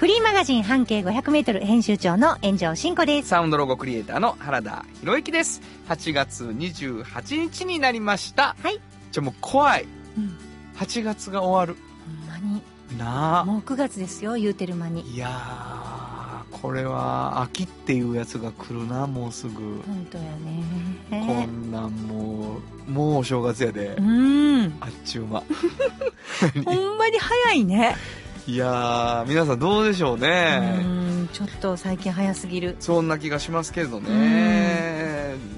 フリーマガジン半径500メートル編集長の炎上真子です。サウンドロゴクリエイターの原田博之です。8月28日になりました。はい。ちょ、もう怖い。うん。8月が終わる。ほんまに。なあ。もう9月ですよ、言うてる間に。いやー、これは秋っていうやつが来るな、もうすぐ。本当やこね。んなんもう、もうお正月やでう。ん。あっちゅう間。ほんまに早いね。いやー、皆さんどうでしょううね。ん。ちょっと最近早すぎる。そんな気がしますけれどね。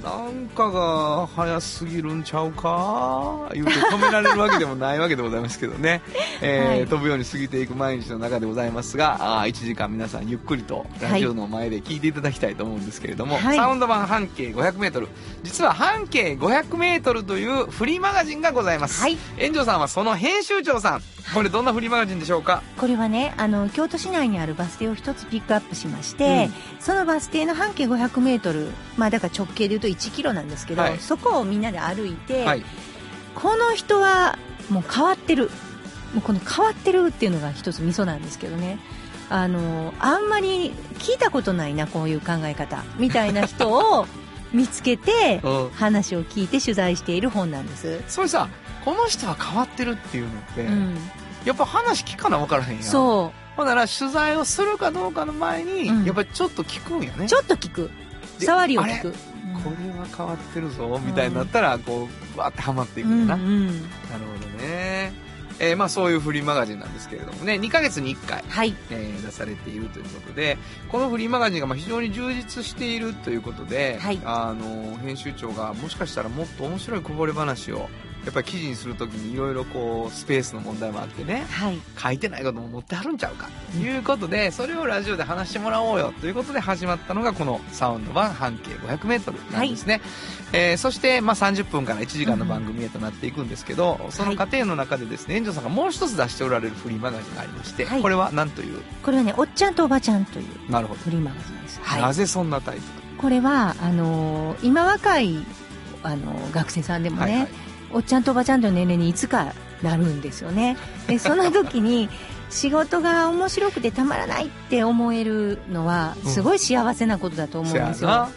なんかが早すぎるんちゃうか？言うて止められるわけでもないわけでございますけどね。えーはい飛ぶように過ぎていく毎日の中でございますが、あ1時間皆さんゆっくりとラジオの前で聞いていただきたいと思うんですけれども、はいサウンド版半径 500m。実は半径 500m というフリーマガジンがございます。はい。炎上さんはその編集長さん。これどんなフリーマガジンでしょうか？これはね、あの、京都市内にあるバス停を一つピックアップしまして、そのバス停の半径500メートル、まあだから直径で言うと1キロなんですけど、はいそこをみんなで歩いて、はい。この人はもう変わってる。もうこの変わってるっていうのが一つミソなんですけどね。あの、あんまり聞いたことないな、こういう考え方。みたいな人を 見つけて、うん。話を聞いて取材している本なんです。それさ、この人は変わってるっていうのって、うん。やっぱ話聞かな分からへんやん。そほんなら取材をするかどうかの前に、うんやっぱりちょっと聞くんやね。う。ちょっと聞く。で触りを聞く。これは変わってるぞ、みたいになったら、こう、わーってハマっていくんだな。うんうん。なるほどね。えーまあそういうフリーマガジンなんですけれどもね、2ヶ月に1回、はい。えー出されているということで、このフリーマガジンがまあ非常に充実しているということで、はいあの、編集長がもしかしたらもっと面白いこぼれ話を、やっぱり記事にするときにいろいろこう、スペースの問題もあってね、はい。書いてないことも持ってはるんちゃうかということで、それをラジオで話してもらおうよということで始まったのがこのサウンド版半径 500m なんですね、えーそして、まあ、30分から1時間の番組へとなっていくんですけど、その過程の中でですね、園長さんがもう一つ出しておられるフリーマガジンがありまして、はい。これは何という？これはね、おっちゃんとおばちゃんというなるほど、フリーマガジンです。はい。なぜそんなタイトこれは、あのー今若い、あのー学生さんでル、もね、はいはいおっちゃんとおばちゃんという年齢にいつかなるんですよね。で、その時に、仕事が面白くてたまらないって思えるのは、うんすごい幸せなことだと思うんですよ。うやわ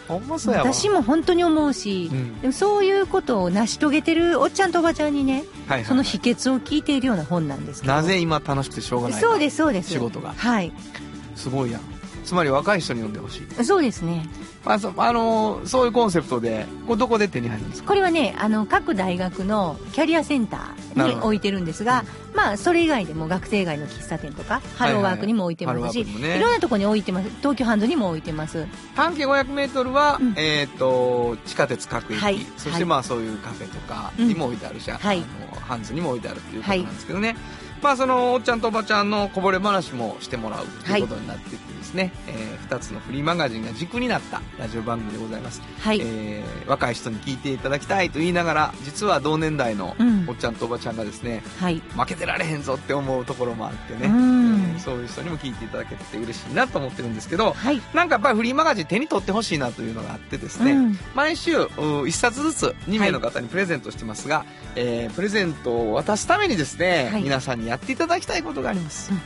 私も本当に思うし、うんでもそういうことを成し遂げてるおっちゃんとおばちゃんにね、はいはいその秘訣を聞いているような本なんですけど。なぜ今楽しくてしょうがないそうですす、そうです。仕事がはい。すごいやんつまり若い人に読んでほしい、そうですね。まあそあのーそういうコンセプトでこれどこで手に入るんですか？これはね、あの、各大学のキャリアセンターに置いてるんですが、まあ、それ以外でも学生以外の喫茶店とか、ハローワークにも置いてますし、ハローワークにもね。いろんなところに置いてます。東京ハンドにも置いてます。半径 500m は、うん。えっ、と地下鉄各駅、はい。そしてはい。まあそういうカフェとかにも置いてあるし、はい。あのハンズにも置いてあるっていうことなんですけどね、まあそのおっちゃんとおばちゃんのこぼれ話もしてもらうということになっていてですね、え2つのフリーマガジンが軸になったラジオ番組でございます、はい。えー若い人に聞いていただきたいと言いながら実は同年代のうん。おっちゃんとおばちゃんがですねはい。負けてられへんぞって思うところもあってね、うん。えーそういう人にも聞いていただけて嬉しいなと思ってるんですけど、はい。なんかやっぱりフリーマガジン手に取ってほしいなというのがあってですね、うん。毎週1冊ずつ2名の方にプレゼントしてますが、えープレゼントを渡すためにですね、はい。皆さんにやっていただきたいことがあります、うん。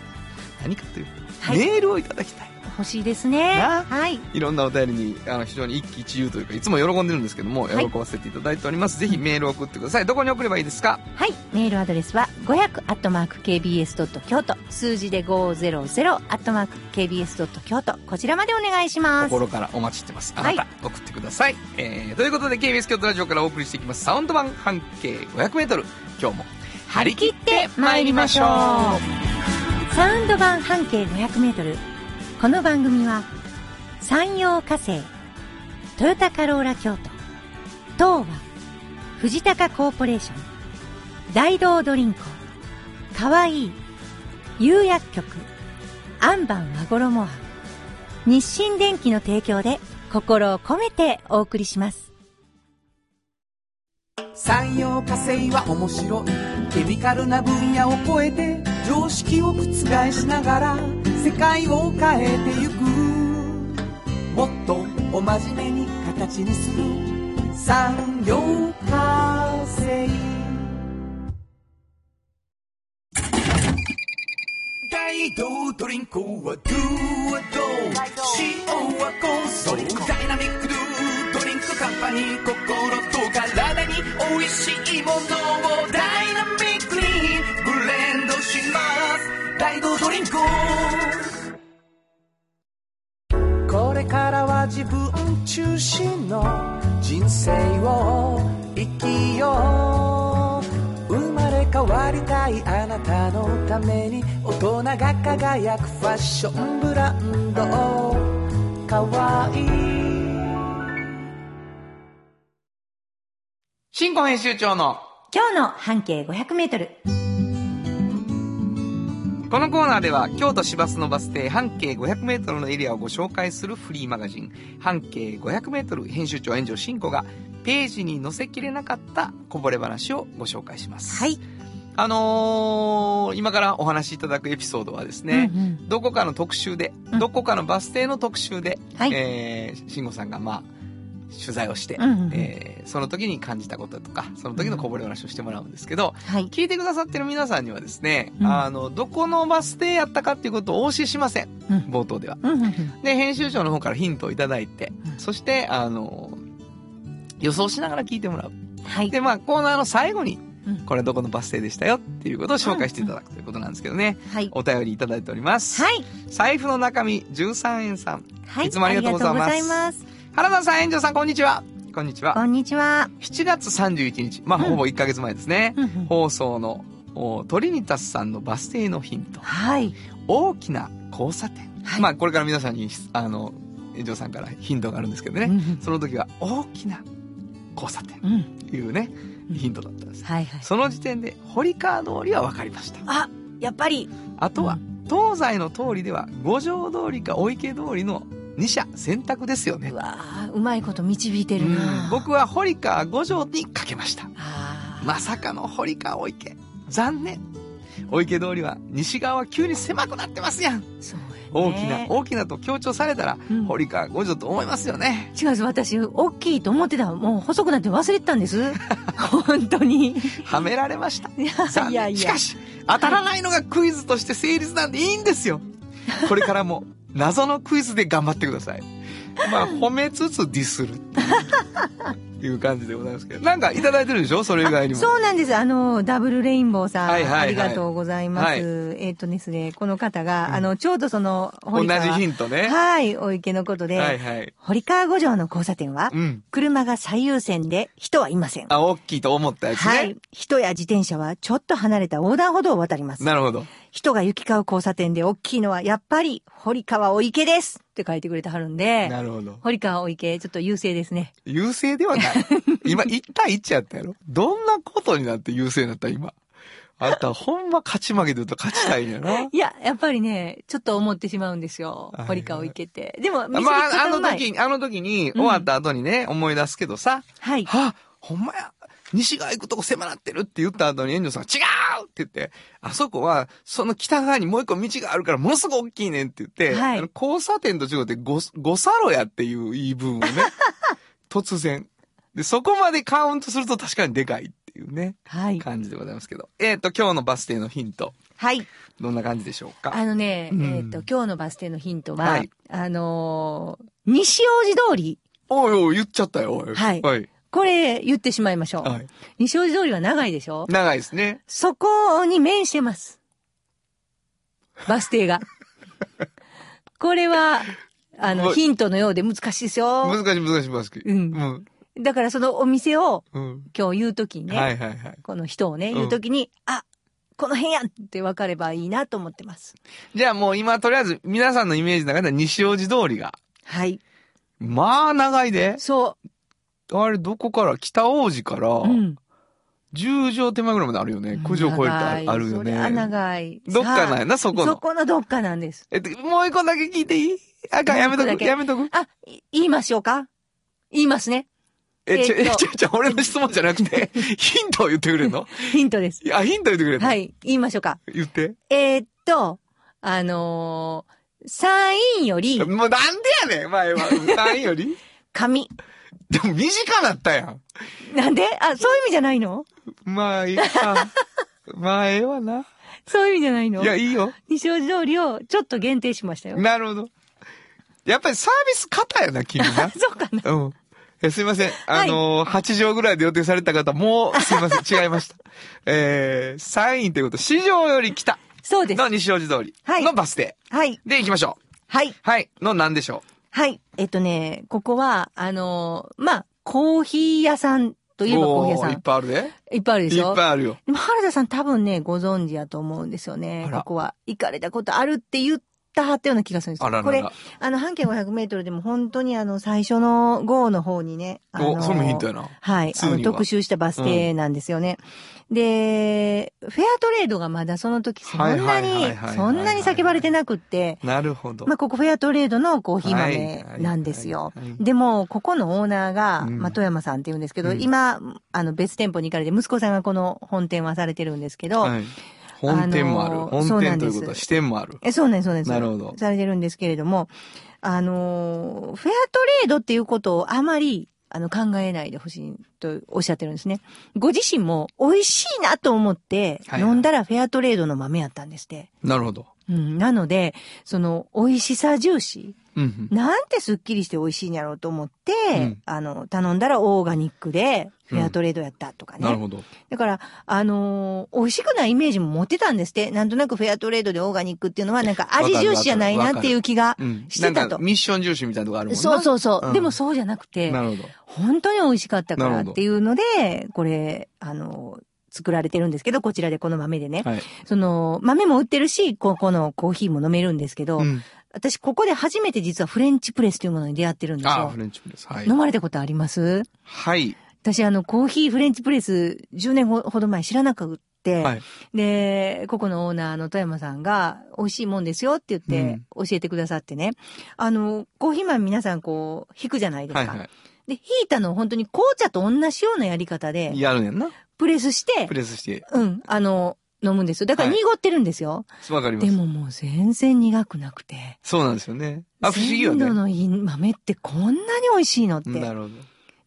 何かというと、はい。メールをいただきたい。欲しいですね。な。はい。いろんなお便りにあの非常に一喜一憂というかいつも喜んでるんですけども、はい。喜ばせていただいております。ぜひメールを送ってください。どこに送ればいいですか？はい。メールアドレスは、500-kbs. 京都。数字で 500-kbs. 京都。こちらまでお願いします。心からお待ちしてます。あはない。た、送ってください、えーということで KBS 京都ラジオからお送りしていきます。サウンド版半径 500m 今日も張り切って参りましょうサウンド版半径500メートル。この番組は、山陽火星、トヨタカローラ京都、東和、藤高コーポレーション、大道ドリンク、かわいい、釉薬局、アンバン和衣庵、日清電機の提供で心を込めてお送りします。産業化成は面白いケミカルな。分野を超えて常識を覆しながら世界を変えてゆくもっとお真面目に形にする。産業化成大道ドリンクはドゥはド塩はコンソー。ダイナミックドゥドリンクカンパニー。心と美味しいものをダイナミックにブレンドします大道ドドリンクこれからは自分中心の人生を生きよう生まれ変わりたいあなたのために大人が輝くファッションブランドかわいい新婚編集長の今日の半径500メートル。このコーナーでは京都市バスのバス停半径 500m のエリアをご紹介するフリーマガジン半径 500m 編集長炎上真子がページに載せきれなかったこぼれ話をご紹介します。はい。あのー今からお話しいただくエピソードはですね、うんうんどこかの特集で、うんどこかのバス停の特集で、はいえー、慎吾さんがまあ、取材をして、うんうんうんえーその時に感じたこととか、その時のこぼれ話をしてもらうんですけど、はい。聞いてくださってる皆さんにはですね、うんあの、どこのバス停やったかっていうことをお教えしません。うん冒頭では。うんうんうんで、編集長の方からヒントをいただいて、うんそして、あの、予想しながら聞いてもらう。はい。で、まあ、コーナーの最後に、うんこれどこのバス停でしたよっていうことを紹介していただくということなんですけどね。はい。お便りいただいております。はい。財布の中身13円さん。はい。いつもありがとうございます原田さん、炎上さん、こんにちは。こんにちは。こんにちは。7月31日、まあ、うんほぼ1ヶ月前ですね。うんうん放送の、おトリニタスさんのバス停のヒント。はい。大きな交差点。はいまあ、これから皆さんに、あの、炎上さんからヒントがあるんですけどね。うんうんその時は、大きな交差点うん。というね、うんヒントだったんです。はいはい。その時点で、堀川通りは分かりました。あ、やっぱり。あとは、東西の通りでは、五条通りかお池通りの2社選択ですよねう。わーうまいこと導いてるうんな。僕は堀川五条にかけました。まさかの堀川お池。残念。お池通りは西側は急に狭くなってますやん。そう。大きな、大きなと強調されたら、うん堀川五条と思いますよね。違うです。私、大きいと思ってた。もう細くなって忘れてたんです。本当に。はめられました。いやいやしか。し、当たらないのがクイズとして成立なんでいいんですよ。これからも謎のクイズで頑張ってください。まあ、褒めつつディスるっていう感じでございますけど。なんかいただいてるでしょ？それ以外にも。そうなんです。あの、ダブルレインボーさん、はいはいはいありがとうございます。はいえっ、とですね、この方が、うんあの、ちょうどその、同じヒントね。はい、お池のことで、はいはい。堀川五条の交差点は、うん。車が最優先で人はいません。あ、大きいと思ったやつね。はい。人や自転車はちょっと離れた横断歩道を渡ります。なるほど。人が行き交う交差点で大きいのはやっぱり堀川お池ですって書いてくれてはるんで、なるほど。堀川お池ちょっと優勢ですね。優勢ではない。今、1対1やったやろ？どんなことになって優勢になった今？あんた、ほんま勝ち負けで言うと勝ちたいんやな。いや、やっぱりね、ちょっと思ってしまうんですよはい。堀川お池って。でも、まあ、あの時に、あの時に、終わった後にね、思い出すけどさ、はい。はあ、ほんまや。西側行くとこ狭なってるって言った後に遠慮さんが違うって言って、あそこは、その北側にもう一個道があるからものすごく大きいねんって言って、はいあの交差点と違ってご、ごサロやっていう言い分をね、突然。で、そこまでカウントすると確かにでかいっていうね、はい。感じでございますけど。えっ、と、今日のバス停のヒント、はい。どんな感じでしょうか？あのね、うんえっ、と、今日のバス停のヒントは、はいあのー西大路通り。おいおい、言っちゃったよ。はいはい。これ言ってしまいましょう。はい。西大路通りは長いでしょ？長いですね。そこに面してます。バス停が。これは、あの、ヒントのようで難しいですよ。難しい難しい難しい。うんうん。だからそのお店をうん。今日言うときにね、はいはいはい。この人をね、うん言うときに、あ、この辺やって分かればいいなと思ってます。じゃあもう今とりあえず皆さんのイメージの中では西大路通りが。はい。まあ長いで。そあれどこから？北大路から、う。うん。10畳手前ぐらいまであるよね。9畳超えるとあるよね。長い。どっかなんやな、そこその。このどっかなんです。えっと、もう一個だけ聞いていい？あかん、やめとく、やめとく？あ、い言いましょうか？言いますね。え、ちょ、え、えっとちょ、ちょ、俺の質問じゃなくて、ヒントを言ってくれんの？ヒントです。いや、ヒント言ってくれんの？はい、言いましょうか。言って。えーっと、あのー、サインより、もうなんでやねん、前は。何より？紙。でも短なったやん。なんで？あ、そういう意味じゃないの？まあ、いいか。まあ、ええわな。そういう意味じゃないの？いや、いいよ。西大路通りをちょっと限定しましたよ。なるほど。やっぱりサービス型やな、君な。そうかな。うん。えすいません。あのー、8畳ぐらいで予定された方、もう、すいません。違いました。えー、サインということ、市場より北そうですの。西大路通りはいのバス停。はい。で、行きましょう。はい。はい。の何でしょはい。えっとね、ここは、あのーまあ、コーヒー屋さんとういえばコーヒー屋おーいっさん。ぱいあるで。いっぱいあるでいっしょぱいあるよ。でも原田さん多分ね、ご存知やと思うんですよねここは。行かれたことあるって言ったはったような気がするんですよ。あららら。これ、あの、半径500メートルでも本当にあの、最初の号の方にね、あのお、それもヒントやな。はい。あの、通には特集したバス停なんですよね。で、フェアトレードがまだその時そんはいはないにはいはいはい、そんなに叫ばれてなくって、なるほど。まあ、ここフェアトレードのコーヒーはい豆なんですよはいはい。でも、ここのオーナーが、うんまあ、富山さんって言うんですけど、うん今、あの、別店舗に行かれて、息子さんがこの本店はされてるんですけど、はい。本店もある。あのー本店ということは支店もある。えそうなんです、そうなんです。なるほどされてるんですけれども、あのーフェアトレードっていうことをあまり、あの、考えないでほしいとおっしゃってるんですね。ご自身も美味しいなと思って、はいはい飲んだらフェアトレードの豆やったんですって。なるほど。うん、なので、その、美味しさ重視。うんなんてスッキリして美味しいんやろうと思って、うんあの、頼んだらオーガニックで、フェアトレードやったとかうん。ね。なるほど。だから、あのー美味しくないイメージも持ってたんですって。なんとなくフェアトレードでオーガニックっていうのはなんか味重視じゃないなっていう気がうん。してたと。ミッション重視みたいなとこあるもんな。そうそうそう。うんでもそうじゃなくて、なるほど。本当に美味しかったからっていうので、これ、あのー作られてるんですけど、こちらでこの豆でね。はい。その、豆も売ってるし、ここのコーヒーも飲めるんですけど、うん。私ここで初めて実はフレンチプレスというものに出会ってるんですああ、よフ。レンチプレス。はい飲。まれたことあります？はい。私あの、コーヒーフレンチプレス10年ほど前知らなくって、はい。で、ここのオーナーの富山さんが、美味しいもんですよって言って、教えてくださってね。あの、コーヒー豆皆さんこう、引くじゃないですか。はいはで、引いたのを本当に紅茶と同じようなやり方でい。、やるねんな。プレスしてプ、レスして。うん、あの、飲むんですよ。だからはい濁ってるんですよ。わかります。でももう全然苦くなくて。そうなんですよね。あ、不思議よね。鮮度のいい豆ってこんなに美味しいのって。なるほど。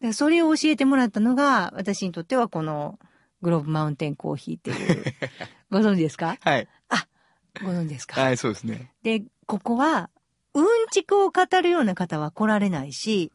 らそれを教えてもらったのが、私にとってはこの、グローブマウンテンコーヒーっていう。ご存知ですか？はい。ご存知ですか？はい、そうですね。で、ここは、うんちくを語るような方は来られないし、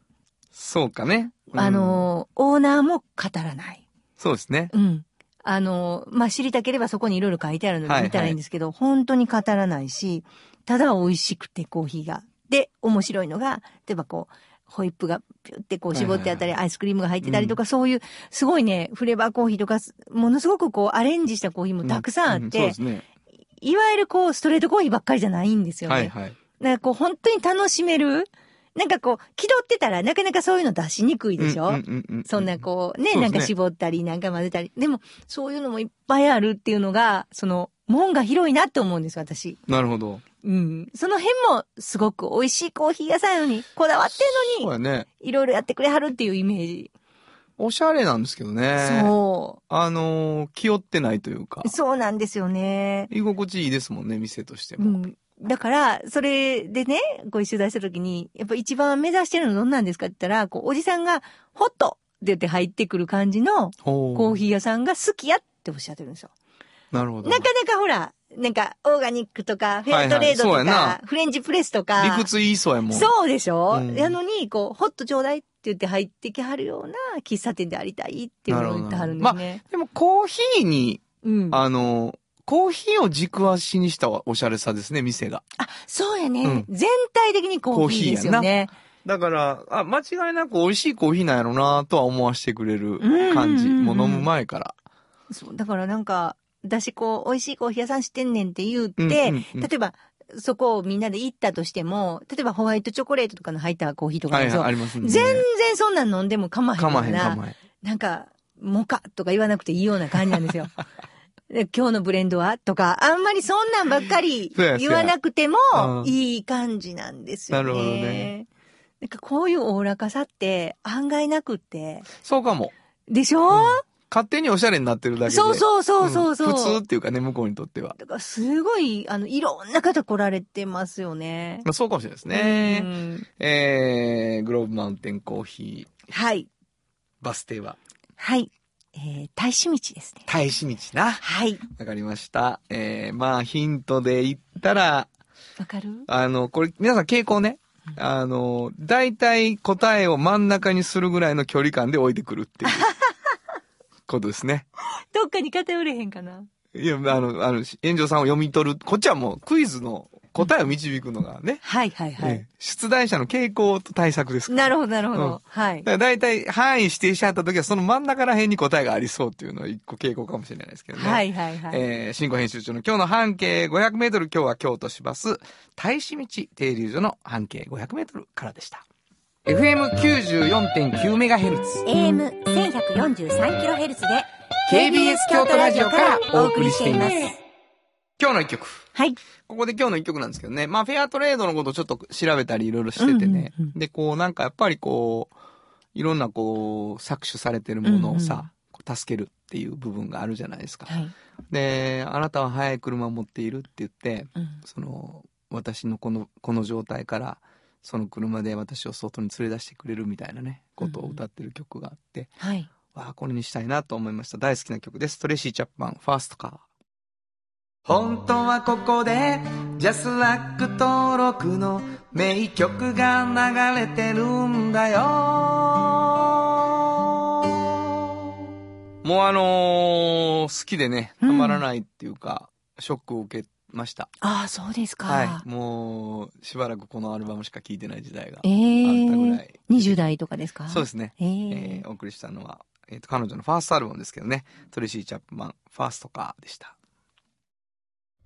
そうかね。うんあ、の、オーナーも語らない。そうですね。うん。あの、まあ、知りたければそこにいろいろ書いてあるのはいはいで見たらいいんですけど、本当に語らないし、ただ美味しくてコーヒーが。で、面白いのが、例えばこう、ホイップがピュってこう絞ってあったり、はいアイスクリームが入ってたりとか、そういう、すごいね、フレーバーコーヒーとか、ものすごくこう、アレンジしたコーヒーもたくさんあって。いわゆるこう、ストレートコーヒーばっかりじゃないんですよね。はいはい。なんかこう本当に楽しめる。なんかこう、気取ってたらなかなかそういうの出しにくいでしょ、そんなこうね、ねなんか絞ったり、なんか混ぜたり。でも、そういうのもいっぱいあるっていうのが、その、門が広いなって思うんです、私。なるほど。うん。その辺も、すごく美味しいコーヒー屋さんやのに、こだわってんのに、そうやね。いろいろやってくれはるっていうイメージ。おしゃれなんですけどね。そあのー、気負ってないというかう。。そうなんですよね。居心地いいですもんね、店としても。うん。だから、それでね、ご一緒出した時に、やっぱ一番目指してるのどんなんですかって言ったら、こう、おじさんが、ホットって言って入ってくる感じのコーヒー屋さんが好きやっておっしゃってるんですよ。なるほど。なかなかほら、なんか、オーガニックとか、フェアトレードとはいはいフレンチプレスとか。理屈言いそうやもん。そうでしょ、うんやのに、こう、ホットちょうだいって言って入ってきはるような喫茶店でありたいっていうのを言ってはるんですね。でもコーヒーに、うん。あ、あのー、コーヒーを軸足にしたおしゃれさですね、店が。そうやね、うん全体的にコーヒーですよね。だから、あ、間違いなく美味しいコーヒーなんやろなとは思わせてくれる感じ。もう飲む前から。そう、だからなんか、私こう、美味しいコーヒー屋さん知ってんねんって言って、うんうんうん例えば、そこをみんなで行ったとしても、例えばホワイトチョコレートとかの入ったコーヒーとかはいはい、ありますね。全然そんなん飲んでも構へんかへんな。かまへん。なんか、モカとか言わなくていいような感じなんですよ。で今日のブレンドは？とか、あんまりそんなんばっかり言わなくてもうんいい感じなんですよね。なるほどね。なんかこういうおおらかさって案外なくって。そうかも。でしょ、勝手におしゃれになってるだけで。そうそうそうそうそう。ん普通っていうかね、向こうにとっては。だからすごい、あの、いろんな方来られてますよね。まあ、そうかもしれないですうね。んえー、グローブマウンテンコーヒー、はい。バス停は、はい。えー、大使道ですね。大使道な。はい。わかりました。えー、まあ、ヒントで言ったら、わかる？あの、これ、皆さん傾向ね。あの、大体答えを真ん中にするぐらいの距離感で置いてくるっていう ことですね。どっかに偏れへんかな？いや、あの、あの、炎上さんを読み取る。こっちはもうクイズの答えを導くのがね、はいはいはい。ええ出題者の傾向と対策ですから。なるほどなるほど。うんはいだ。から大体範囲指定しちゃった時はその真ん中ら辺に答えがありそうっていうのは一個傾向かもしれないですけどね。はいはいはい。えー、新語編集長の今日の半径500メートル、今日は京都市バス、大使道停留所の半径500メートルからでした。FM94.9 メガヘルツ。AM1143kHz で KBS 京都ラジオからお送りしています。今日の一曲。はい。ここで今日の一曲なんですけどね。まあ、フェアトレードのことをちょっと調べたりいろいろしててね。うんうんうんで、こう、なんかやっぱりこう、いろんなこう、搾取されてるものをさ、こう助けるっていう部分があるじゃないですか。はい。で、あなたは速い車を持っているって言って、うんその、私のこの、この状態から、その車で私を外に連れ出してくれるみたいなね、ことを歌ってる曲があって、はい。わあ、これにしたいなと思いました。大好きな曲です。トレイシー・チャップマン、ファーストカー。本当はここで、ジャスラック登録の名曲が流れてるんだよ。もうあのー好きでね、たまらないっていうか、ショックを受けました。ああ、そうですか。はい。もう、しばらくこのアルバムしか聴いてない時代があったええぐらい。20代とかですか？そうですね。えええーお送りしたのは、えーと、彼女のファーストアルバムですけどね、トレシー・チャップマン、ファーストカーでした。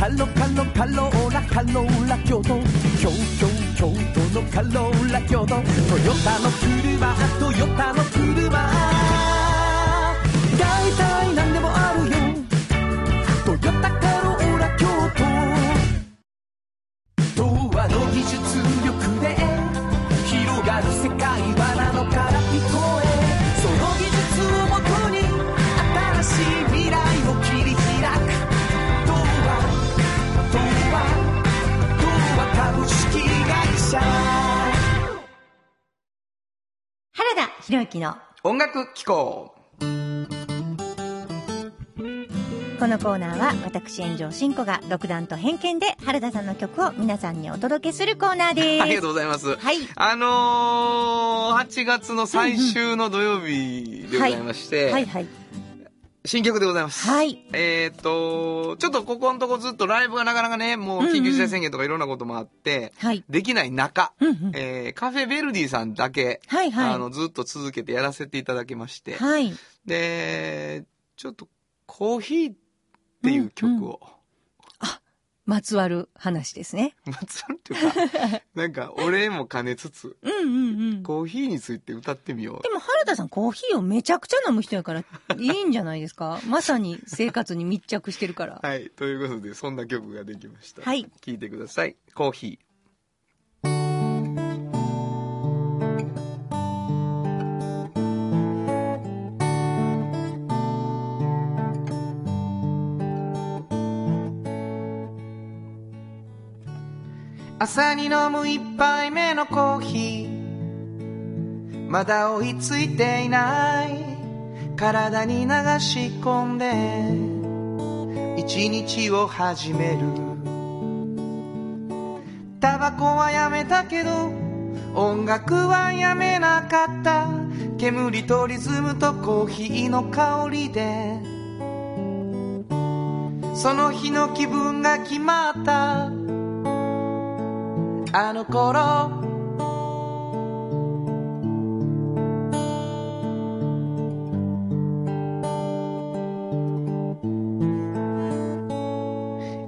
カロカロカローラカローラ京都。京都京都のカローラ京都。トヨタの車トヨタの車。原田博之の音楽機構このコーナーは私炎上真子が独断と偏見で原田さんの曲を皆さんにお届けするコーナーです。ありがとうございます。はい。あのー、8月の最終の土曜日でございまして、はいはい。新曲でございます。はい。えっ、と、ちょっとここのとこずっとライブがなかなかね、もう緊急事態宣言とかいろんなこともあって、はい。できない中、うんうん。えーカフェベルディさんだけ、はいはい。あの、ずっと続けてやらせていただきまして、はい。で、ちょっとコーヒーっていう曲を、まつわる話ですね。まつわるっていうか、なんかお礼も兼ねつつ、うんうんうん。コーヒーについて歌ってみようで。も原田さんコーヒーをめちゃくちゃ飲む人やからいいんじゃないですか？まさに生活に密着してるから。はい。ということで、そんな曲ができました。はい。聴いてください。コーヒー。朝に飲む一杯目のコーヒー。まだ追いついていない。体に流し込んで。一日を始めるタバコはやめたけど音楽はやめなかった煙とリズムとコーヒーの香りでその日の気分が決まったあの頃。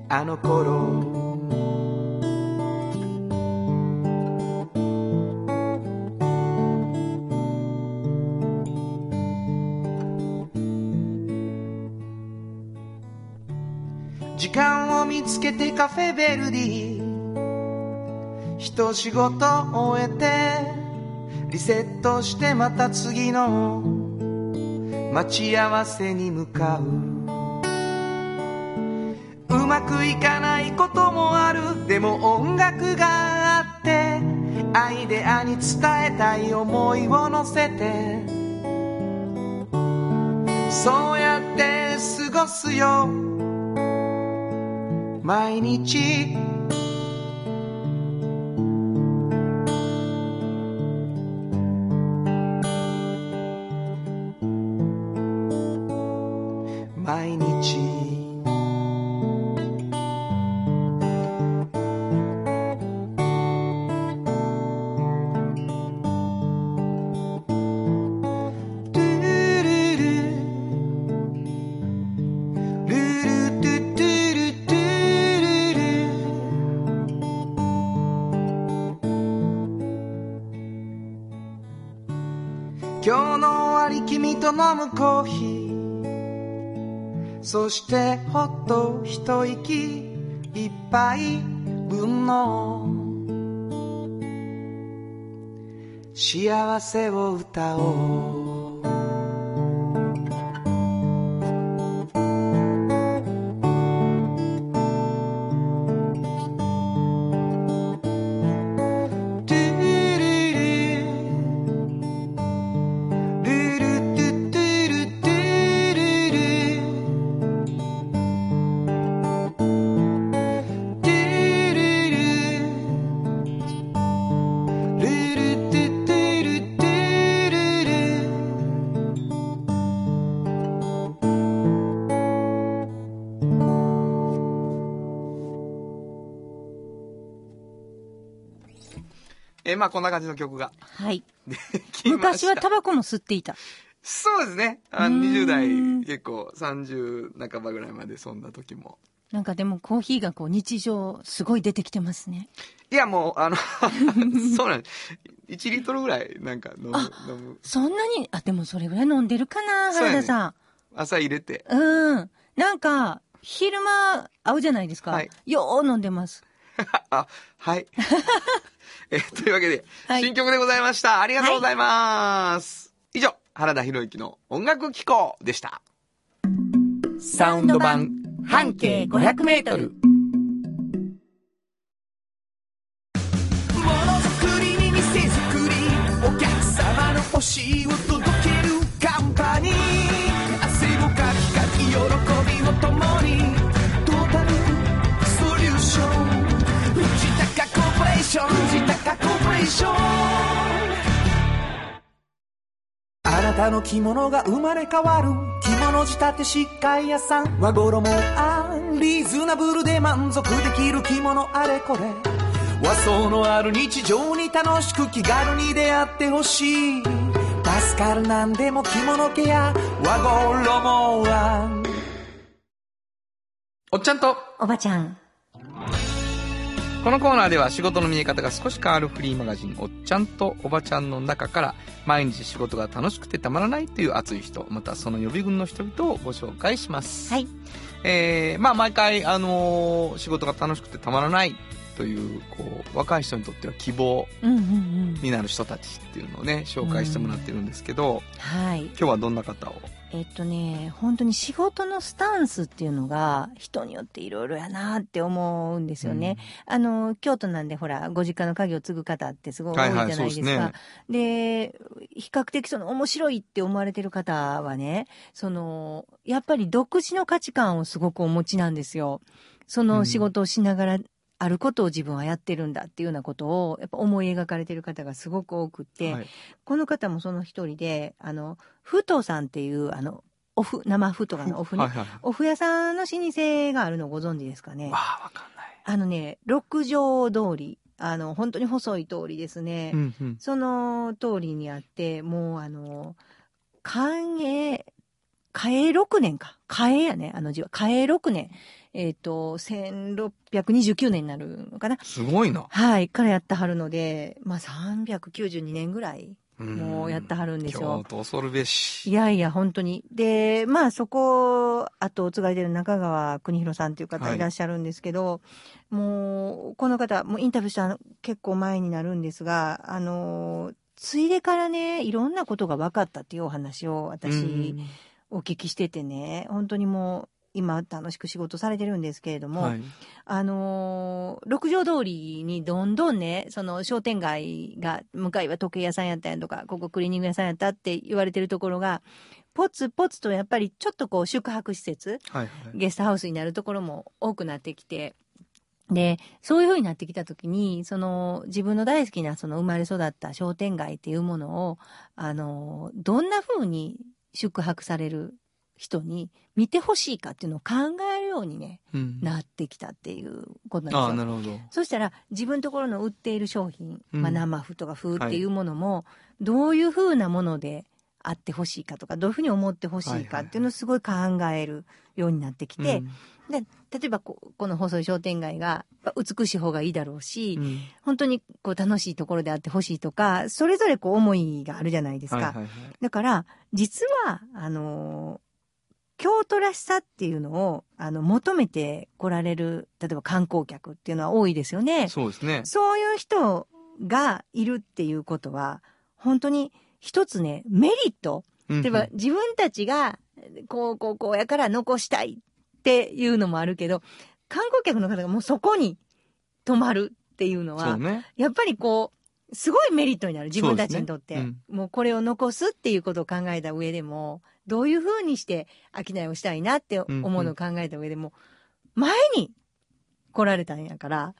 あの頃。時間を見つけてカフェベルディ。一仕事終えてリセットしてまた次の待ち合わせに向かう。うまくいかないこともある。でも音楽があってアイデアに伝えたい思いを乗せてそうやって過ごすよ。毎日。むコーヒー。そしてほっと一息。一杯分の。幸せを歌おう。まあこんな感じの曲がはい。昔。はタバコも吸っていた。そうですね。あのうーん20代結構30半ばぐらいまでそんな時も。なんかでもコーヒーがこう日常すごい出てきてますね。いやもう、あの、そうなんです。1リットルぐらいなんか飲む、あ飲む。そんなに、あ、でもそれぐらい飲んでるかな、原田さん。朝入れて。うん。なんか、昼間会うじゃないですか。はいよう飲んでます。あ、はい。えー というわけで、はい新曲でございました。ありがとうございます。以上、原田博之の音楽機構でした。サウンド版半径500メートル。ものづくりに店づくりお客様の欲しいを届けション藤高コーポレーションあなたの着物が生まれ変わる着物仕立て疾患屋さん。和衣あんリーズナブルで満足できる着物あれこれ和装のある日常に楽しく気軽に出会ってほしい。助かるなんでも着物ケア和衣あんおっちゃんと、おばちゃん。このコーナーでは仕事の見え方が少し変わるフリーマガジン、おっちゃんとおばちゃんの中から、毎日仕事が楽しくてたまらないという熱い人、またその予備軍の人々をご紹介します。はい。えー、まあ毎回、あのー仕事が楽しくてたまらないという、こう、若い人にとっては希望うんうんうん。になる人たちっていうのをね、紹介してもらってるんですけど、はい。今日はどんな方をえっとね、本当に仕事のスタンスっていうのが人によっていろいろやなって思うんですよね。あの、京都なんでほら、ご実家の家業を継ぐ方ってすごい多いじゃないですか。はいはいですで比較的その面白いって思われてる方はね、その、やっぱり独自の価値観をすごくお持ちなんですよ。その仕事をしながら、あることを自分はやってるんだっていうようなことをやっぱ思い描かれてる方がすごく多くって、はいこの方もその一人で、あの、ふとさんっていう、あの、おふ、生ふとかのおふね、はいはいはい。おふ屋さんの老舗があるのご存知ですかね？わ。かんない。あのね、六条通りあの、本当に細い通りですね。うんうん。その通りにあって、もうあの、寛永、嘉永6年か。嘉永やね、あの字は。嘉永6年。えっ、と、1629年になるのかな。すごいな。はい、からやってはるので、まあ392年ぐらい、もうやってはるんですよ京。都恐るべし。いやいや、本当に。で、まあそこ、あとお継がれてる中川邦弘さんという方はいいらっしゃるんですけど、もう、この方、もうインタビューしたの結構前になるんですが、あの、ついでからね、いろんなことが分かったっていうお話を私、うんお聞きしててね、本当にもう、今楽しく仕事されてるんですけれども、はい。あのー六条通りにどんどんね、その商店街が、向かいは時計屋さんやったんやとか、ここクリーニング屋さんやったって言われてるところが、ポツポツとやっぱりちょっとこう宿泊施設、はいはい。ゲストハウスになるところも多くなってきて、で、そういう風になってきたときに、その自分の大好きなその生まれ育った商店街っていうものを、あの、どんな風に宿泊される人に見てほしいかっていうのを考えるようにね、うんなってきたっていうことなんですよ。なるほど。そしたら自分のところの売っている商品、うんまあ、生麩とか風っていうものも、どういうふうなものであってほしいかとか、どういうふうに思ってほしいかっていうのをすごい考えるようになってきて、で例えばここの細い商店街が美しい方がいいだろうし、うん本当にこう楽しいところであってほしいとか、それぞれこう思いがあるじゃないですか。はいはいはい。だから、実は、あのー京都らしさっていうのを、あの、求めて来られる、例えば観光客っていうのは多いですよね。そうですね。そういう人がいるっていうことは、本当に一つね、メリット。例例えば自分たちが、こう、こう、こうやから残したいっていうのもあるけど、観光客の方がもうそこに泊まるっていうのは、ね。やっぱりこう、すごいメリットになる。自分たちにとって。そうですねもうこれを残すっていうことを考えた上でも、どういうふうにして商いをしたいなって思うのを考えた上でも、前に来られたんやから、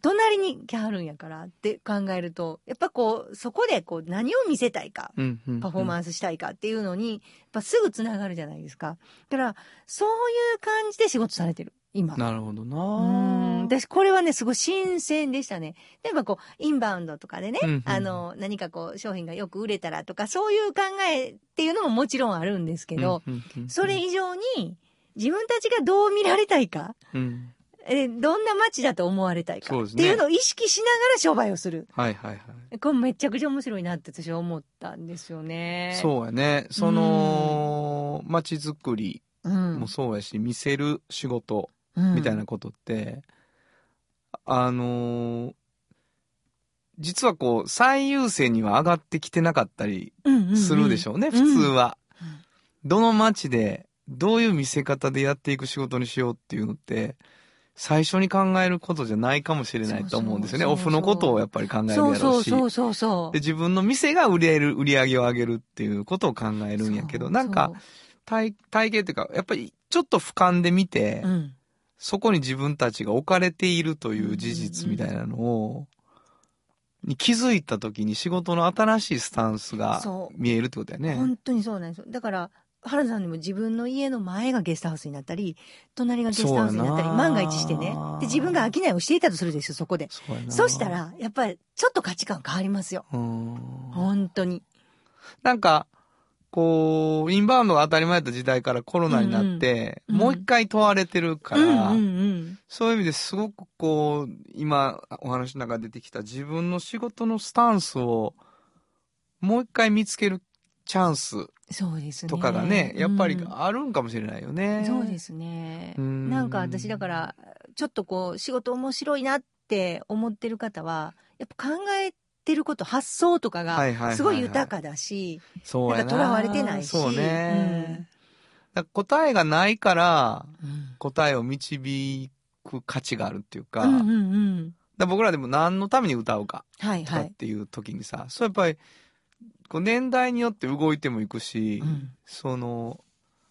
隣に来はるんやからって考えると、やっぱこう、そこでこう何を見せたいか、うんうんパフォーマンスしたいかっていうのに、やっぱすぐつながるじゃないですか。だから、そういう感じで仕事されてる、今。なるほどうんな私、これはね、すごい新鮮でしたね。例えばこう、インバウンドとかでね、うんうんあの、何かこう、商品がよく売れたらとか、そういう考えっていうのももちろんあるんですけど、うんうんうんそれ以上に、自分たちがどう見られたいか、うんえどんな街だと思われたいか、ねっていうのを意識しながら商売をする。はいはいはい。これめちゃくちゃ面白いなって私は思ったんですよね。そうやね。その、街づくりうん。もそうやし、見せる仕事うんみたいなことって、あのー実はこう、最優先には上がってきてなかったりするでしょうね、うんうん普通は。うんどの街で、どういう見せ方でやっていく仕事にしようっていうのって、最初に考えることじゃないかもしれないと思うんですよね。そうそうそうオフのことをやっぱり考えるやろそううそうし。そうそうそう。で、自分の店が売れる、売り上げを上げるっていうことを考えるんやけど、なんか、体、体系っていうか、やっぱりちょっと俯瞰で見て、そううん。そこに自分たちが置かれているという事実みたいなのを、に気づいた時に仕事の新しいスタンスが見えるってことだよね。本当にそうなんですよ。だから、原田さんにも自分の家の前がゲストハウスになったり、隣がゲストハウスになったり、万が一してね。で、自分が商いをしていたとするですよ、そこで。そした、ら、やっぱり、ちょっと価値観変わりますよ。うん本当に。なんか、こう、インバウンドが当たり前だった時代からコロナになって、うんうんもう一回問われてるから、うんうんうん。そういう意味ですごくこう、今お話の中で出てきた自分の仕事のスタンスをもう一回見つけるチャンスそうですね。とかがね、やっぱりうんあるんかもしれないよね。そうですね。うんなんか私だから、ちょっとこう、仕事面白いなって思ってる方は、やっぱ考えてること、発想とかはいはいはいはいがすごい豊かだし、そうやな。なんか囚われてないしそうね。だから答えがないから、うん答えを導く価値があるっていうか、うんうんうん。ら僕らでも何のために歌うかっていう時にさ、そうやっぱり、こう年代によって動いてもいくし、うんその、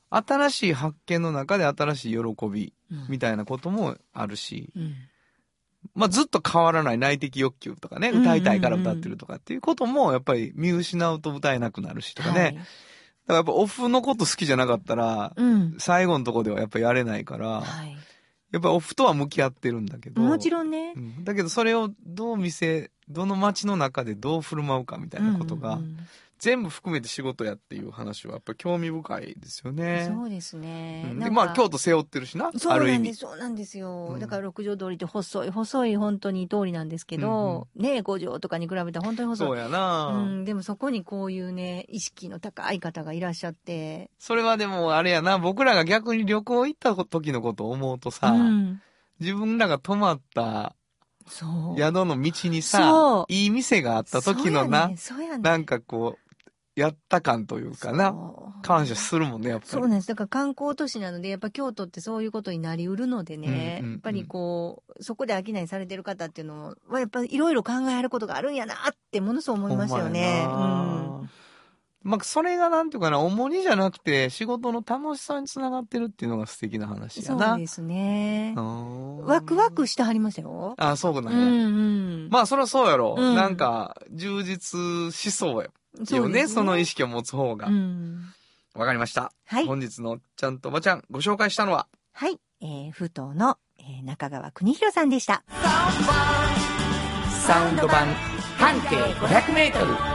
新しい発見の中で新しい喜びうんみたいなこともあるし、うんまあずっと変わらない内的欲求とかね、歌いたいから歌ってるとかっていうこともやっぱり見失うと歌えなくなるしとかね。はいだからやっぱオフのこと好きじゃなかったら、うん。最後のとこではやっぱやれないから、はい。やっぱオフとは向き合ってるんだけど。もちろんねう。んだけどそれをどう見せ、どの街の中でどう振る舞うかみたいなことが、うんうんうん全部含めて仕事やっていう話はやっぱり興味深いですよね。そうですね。うんで、まあ京都背負ってるしな、そうある意味。なんです、そうなんですよ。うんだから六条通りって細い、細い本当に通りなんですけど、ね五条とかに比べたら本当に細い。そうやな、うん、でもそこにこういうね、意識の高い方がいらっしゃって、それはでもあれやな、僕らが逆に旅行行った時のことを思うとさ、うん、自分らが泊まったそう。宿の道にそさう、いい店があった時のな、ねなんかこう、やった感というかな、感謝するもんね、やっぱり。そうなんです。だから観光都市なので、やっぱ京都ってそういうことになりうるのでね、うんうんうんやっぱりこう、そこで商いされてる方っていうのは、やっぱりいろいろ考えることがあるんやなってものすごい思いますよね。ほんまあ、それがなんていうかな、重荷じゃなくて、仕事の楽しさにつながってるっていうのが素敵な話やな。そうですね。うんワクワクしてはりましたよ。あ、そうなんや。うんうん。まあ、そりゃそうやろ。うんなんか、充実しそうやよね、ですその意識を持つ方が。わ、うん。かりました。はい。本日のちゃんとおばちゃん、ご紹介したのは、はい。えー、封筒の、えー中川邦弘さんでした。サウンド版半径500メートル。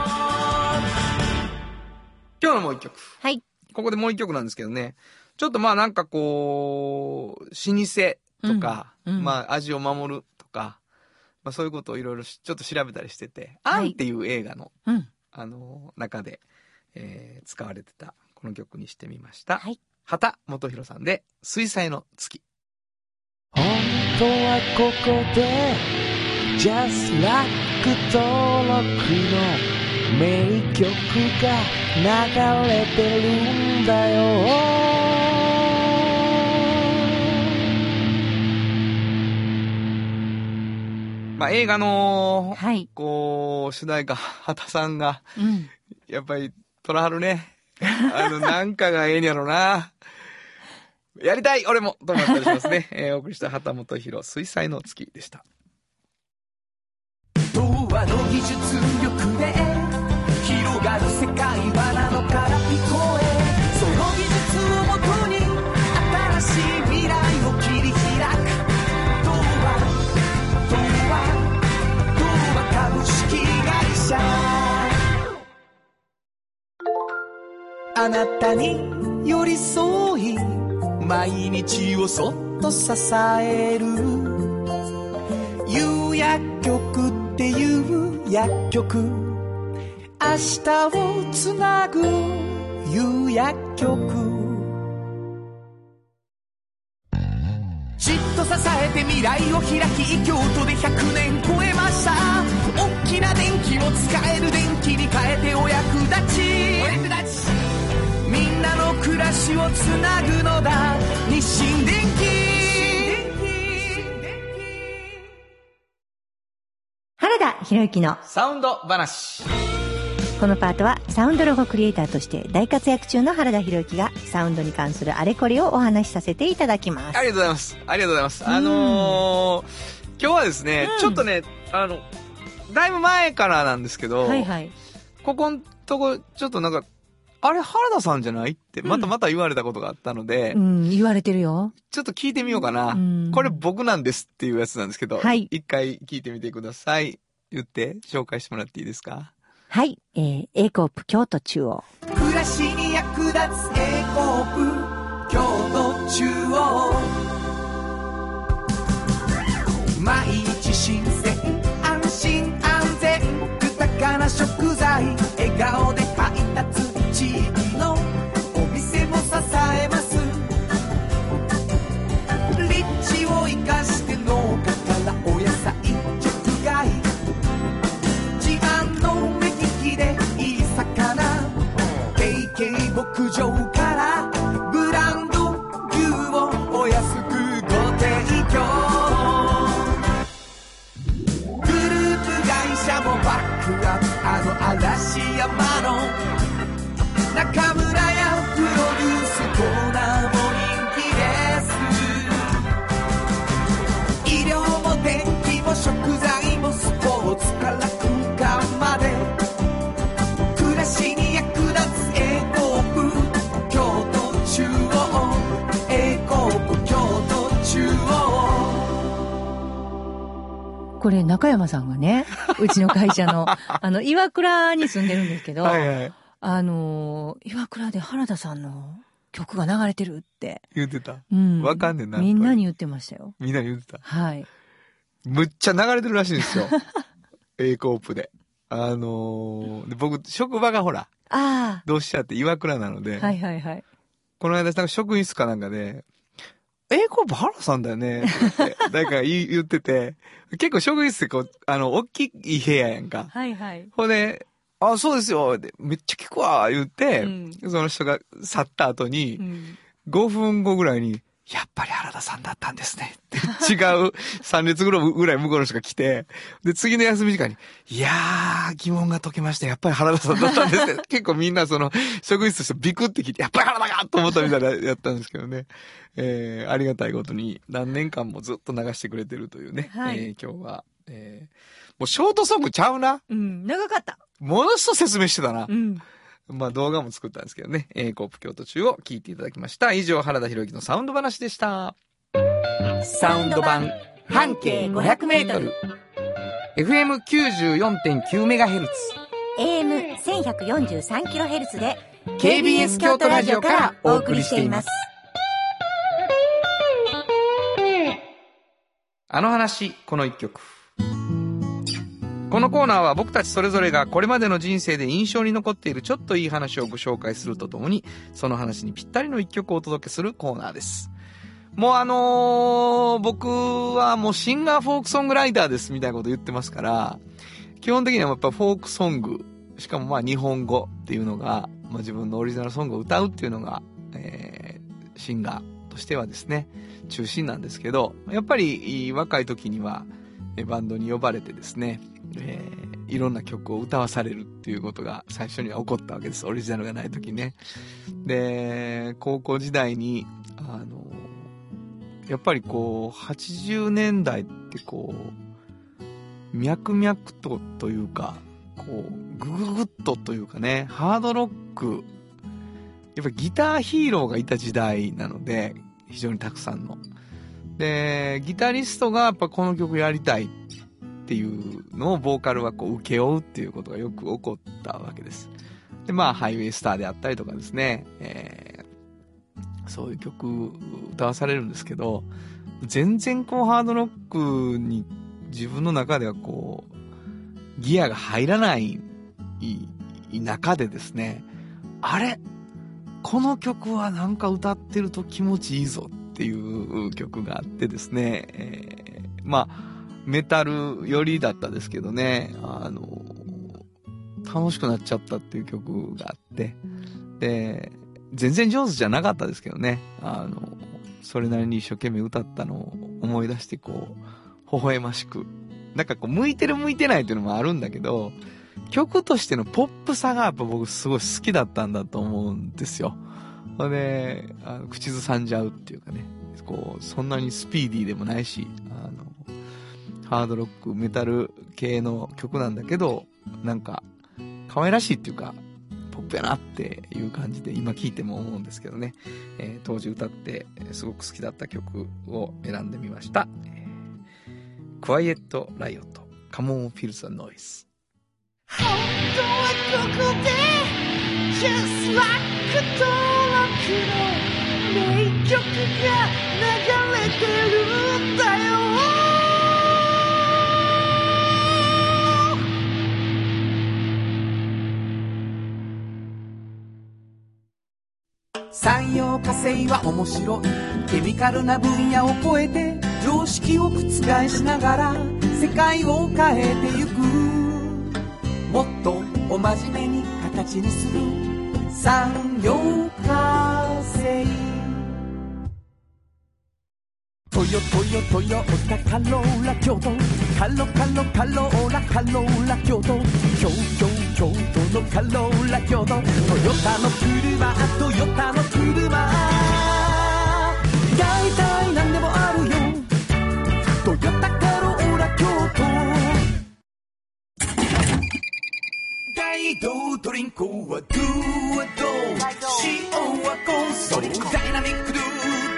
今日のもう一曲。はい。ここでもう一曲なんですけどね。ちょっとまあなんかこう、老舗とか、うんうんまあ味を守るとか、まあそういうことをいろいろしちょっと調べたりしてて、はいアンっていう映画の、うん。あの、中で、えー使われてたこの曲にしてみました。はい。畑元博さんで、水彩の月。本当はここで Just Like 登録の名曲が流れてるんだよまあ映画の、はい。こう、主題歌、畑さんが、うん。やっぱり、トラハルね。あの、なんかがええんやろな。やりたい俺もと思ったりしますね。えー、お送りした畑本博、水彩の月でした。童話の技術力から聞こえその技術をもとに新しい未来を切り開く童話童話童話株式会社あなたに寄り添い毎日をそっと支える。有薬局っていう薬局。明日をつなぐ有薬局。じっと支えて未来を開き京都で100年超えました。大きな電気を使える電気に変えてお役立ち。お役立ちみんなの暮らしをつなぐのだ。日清電気原田博之のサウンド話。このパートはサウンドロゴクリエイターとして大活躍中の原田博之がサウンドに関するあれこれをお話しさせていただきます。ありがとうございます。ありがとうございます。うんあのー、今日はですね、うんちょっとね、あの、だいぶ前からなんですけど、はいはい。ここんとこ、ちょっとなんか、あれ原田さんじゃないって、またまた言われたことがあったので、うん、言われてるよ。ちょっと聞いてみようかな。うんこれ僕なんですっていうやつなんですけど、はい一回聞いてみてください。言って、紹介してもらっていいですか？はい。えー、A コープ京都中央。暮らしに役立つエコープ京都中央毎日新鮮安心安全豊かな食材これ中山さんがね、うちの会社の、あの、岩倉に住んでるんですけど、はいはい。あのー、岩倉で原田さんの曲が流れてるって。言ってた。うん。わかんねんなみんなに言ってましたよ。みんなに言ってた。はい。むっちゃ流れてるらしいんですよ。A コープで。あのーで僕、職場がほら、あどうしちゃって岩倉なので、あ。はいはいはい。この間、なんか職員室かなんかで、A コープ原さんだよね、って言って、誰かが言い言ってて、結構職員室ってこう、あの、大きい部屋やんか。はいはい。ほんで、あ、そうですよ、でめっちゃ聞くわ、言って、うんその人が去った後に、うん。5分後ぐらいに、やっぱり原田さんだったんですね。違う3列ぐらいぐらい向こうの人が来て、で、次の休み時間に、いやー、疑問が解けました。やっぱり原田さんだったんですね。結構みんなその、職員室としてビクって聞いて、やっぱり原田かと思ったみたいなやったんですけどね。えー、ありがたいことに何年間もずっと流してくれてるというね。はいえー今日は、えー、もうショートソングちゃうな。うん。長かった。ものすごい説明してたな。うん。まあ動画も作ったんですけどね。えー、コープ京都中を聞いていただきました。以上、原田博之のサウンド話でした。サウンド版半径500メートル。FM94.9 メガヘルツ。AM1143kHz で KBS 京都ラジオからお送りしています。あの話、この一曲。このコーナーは僕たちそれぞれがこれまでの人生で印象に残っているちょっといい話をご紹介するとともに、その話にぴったりの一曲をお届けするコーナーです。もうあのー僕はもうシンガーフォークソングライターですみたいなこと言ってますから、基本的にはやっぱフォークソング、しかもまあ日本語っていうのが、まあ自分のオリジナルソングを歌うっていうのが、えー、シンガーとしてはですね、中心なんですけど、やっぱり若い時にはバンドに呼ばれてですね、えーいろんな曲を歌わされるっていうことが最初には起こったわけです。オリジナルがない時ね。で、高校時代に、あの、やっぱりこう、80年代ってこう、脈々とというか、こう、グググッとというかね、ハードロック、やっぱりギターヒーローがいた時代なので、非常にたくさんの。で、ギタリストがやっぱこの曲やりたいっていうのをボーカルはこう受け負うっていうことがよく起こったわけです。で、まあ、ハイウェイスターであったりとかですね、えーそういう曲歌わされるんですけど、全然こうハードロックに自分の中ではこう、ギアが入らない中でですね、あれ？この曲はなんか歌ってると気持ちいいぞっていう曲があってですね、えーまあ、メタル寄りだったですけどね、あの、楽しくなっちゃったっていう曲があって、で、全然上手じゃなかったですけどね、あの、それなりに一生懸命歌ったのを思い出してこう、微笑ましく。なんかこう、向いてる向いてないっていうのもあるんだけど、曲としてのポップさがやっぱ僕すごい好きだったんだと思うんですよ。ほんで、あの口ずさんじゃうっていうかね、こう、そんなにスピーディーでもないし、あの、ハードロック、メタル系の曲なんだけど、なんか、可愛らしいっていうか、ポップやなっていう感じで今聴いても思うんですけどね、えー当時歌ってすごく好きだった曲を選んでみました。えー、クワイエット・ライオット、カモン・フィルザ・ノイズ。本当はここで Just like 登録の名曲が流れてるんだよ。産業化成は面白い。ケミカルな分野を超えて常識を覆しながら世界を変えてゆく。もっとお真面目に形にする産業化成。トヨトヨトヨタカローラ京都。カロカロカローラカローラ京都。京京京都のカローラ京都。トヨタの車トヨタの車。大体街道ドリンクはドゥはド。塩はコンソダイナミックドゥ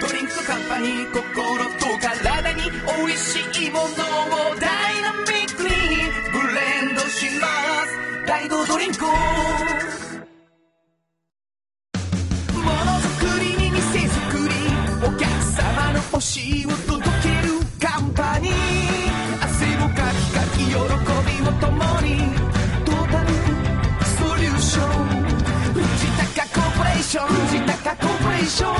ドリンクカンパニー心と体に美味しいものをダイナミックにブレンドします。大道ドリンクものづくりに店づくり。お客様の欲しいを届ション藤高コーポレーション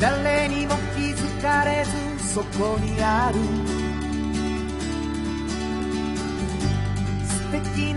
誰にも気づかれずそこにある。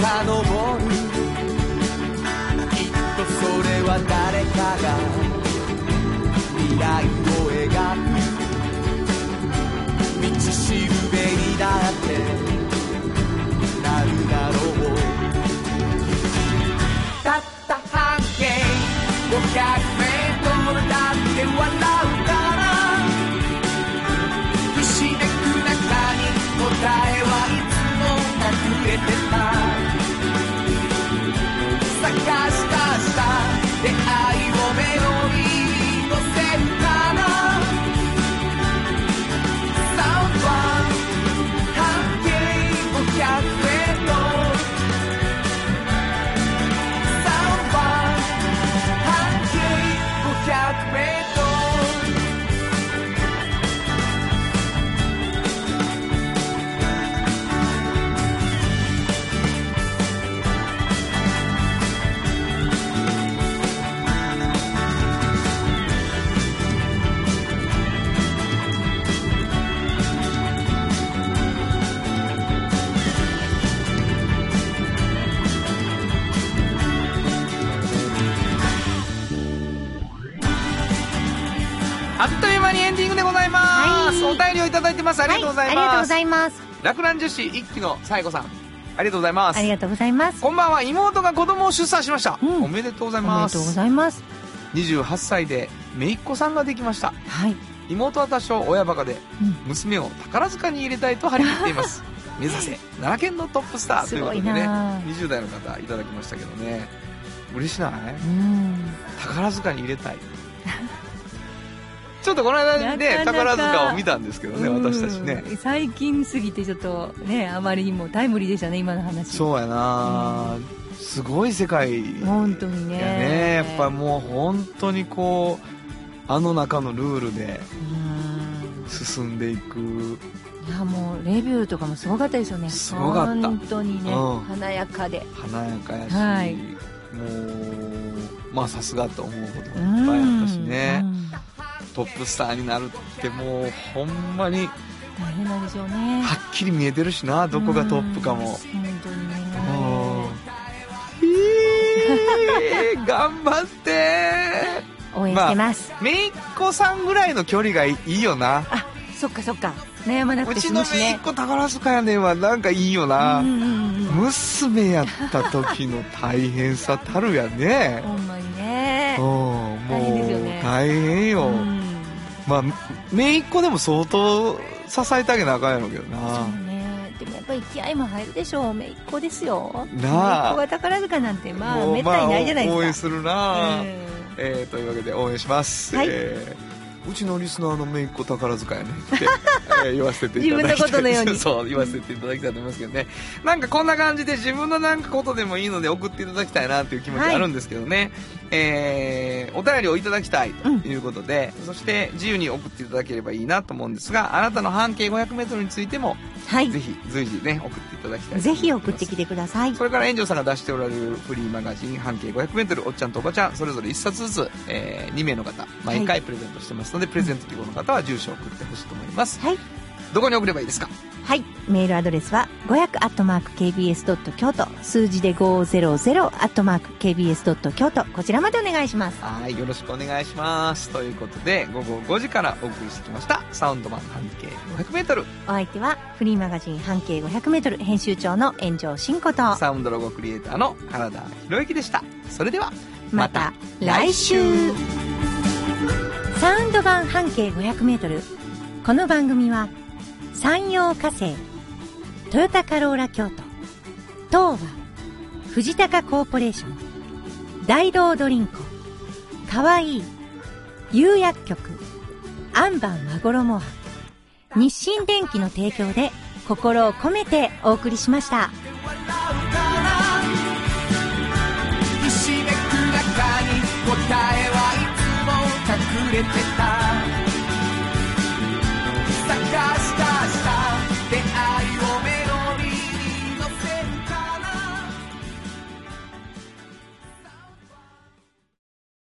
遡るきっとそれは誰かが未来を描く。道しるべになって。ます。ありがとうございはい、ありがとうます、ございます。洛南女子一期のさえこさん。ありがとうございます。ありがとうございます。こんばんは。妹が子供を出産しました、うん。おめでとうございおめまですとうございます。28歳で姪っ子さんができました。はい。妹は多少親バカでうん。娘を宝塚に入れたいと張り切っています。目指せ。奈良県のトップスター。ということでね。すごいなあ20代の方いただきましたけどね。嬉しない？うん。宝塚に入れたい ちょっとこの間ね宝塚を見たんですけどね私たちね。うん最近すぎてちょっとねあまりにもタイムリーでしたね今の話。そうやな、すごい世界本当にねやね。やっぱもう本当にこうあの中のルールでうん。進んでいく。いやもうレビューとかもすごかったですよね。すごかった。本当にね、うん。華やかで。華やかやし、はい。もうまあさすがと思うこともいっぱいあったしね、うんトップスターになるってもうほんまに大変なんでしょうね。はっきり見えてるしなどこがトップかも。うん本当にね。えー頑張って。応援してます。めいっ子さんぐらいの距離がいいよな。あそっかそっか。悩まなくてうちの済むしね。めいっ子宝塚やねんはなんかいいよな、うんうんうんうん。娘やった時の大変さたるやね。ほんまにね。うんもう大変よ、うんまあめいっ子でも相当支えてあげなあかんやろうけどそなうね。でもやっぱり気合も入るでしょう。めいっ子ですよなあ。めいっ子が宝塚なんてまあめったにないじゃないまあ応援ですか、するな、うんえ。ーというわけで応援します、はい。えーうちのリスナーのめいっ子宝塚やねって、えー言わせていただきたい自分のことのように。そう言わせていただきたいと思いますけどね。なんかこんな感じで自分のなんかことでもいいので送っていただきたいなっていう気持ちあるんですけどね、えーお便りをいただきたいということで、そして自由に送っていただければいいなと思うんですがあなたの半径 500m についてもはい。ぜひ随時ね送っていただきたいぜひ送ってきてください。それから炎上さんが出しておられるフリーマガジン半径 500m おっちゃんとおばちゃんそれぞれ1冊ずつ、え2名の方毎回プレゼントしてますので、プレゼント希望の方は住所を送ってほしいと思います。はいどこに送ればいいですか？はい。メールアドレスは、500-kbs. 京都、数字で 500-kbs. 京都、こちらまでお願いします。はいよろしくお願いしますということで午後5時からお送りしてきましたサウンドマン半径 500m お相手は、フリーマガジン半径500メートル編集長の炎上真子と、サウンドロゴクリエイターの原田博之でしたそれではまた来週サウンド版半径500メートル。この番組は、山陽火星トヨタカローラ京都東和藤高コーポレーション大道ドリンクかわいい釉薬局アンバンまごろもは日清電機の提供で心を込めてお送りしました。ひしめく中に答えはいつも隠れてた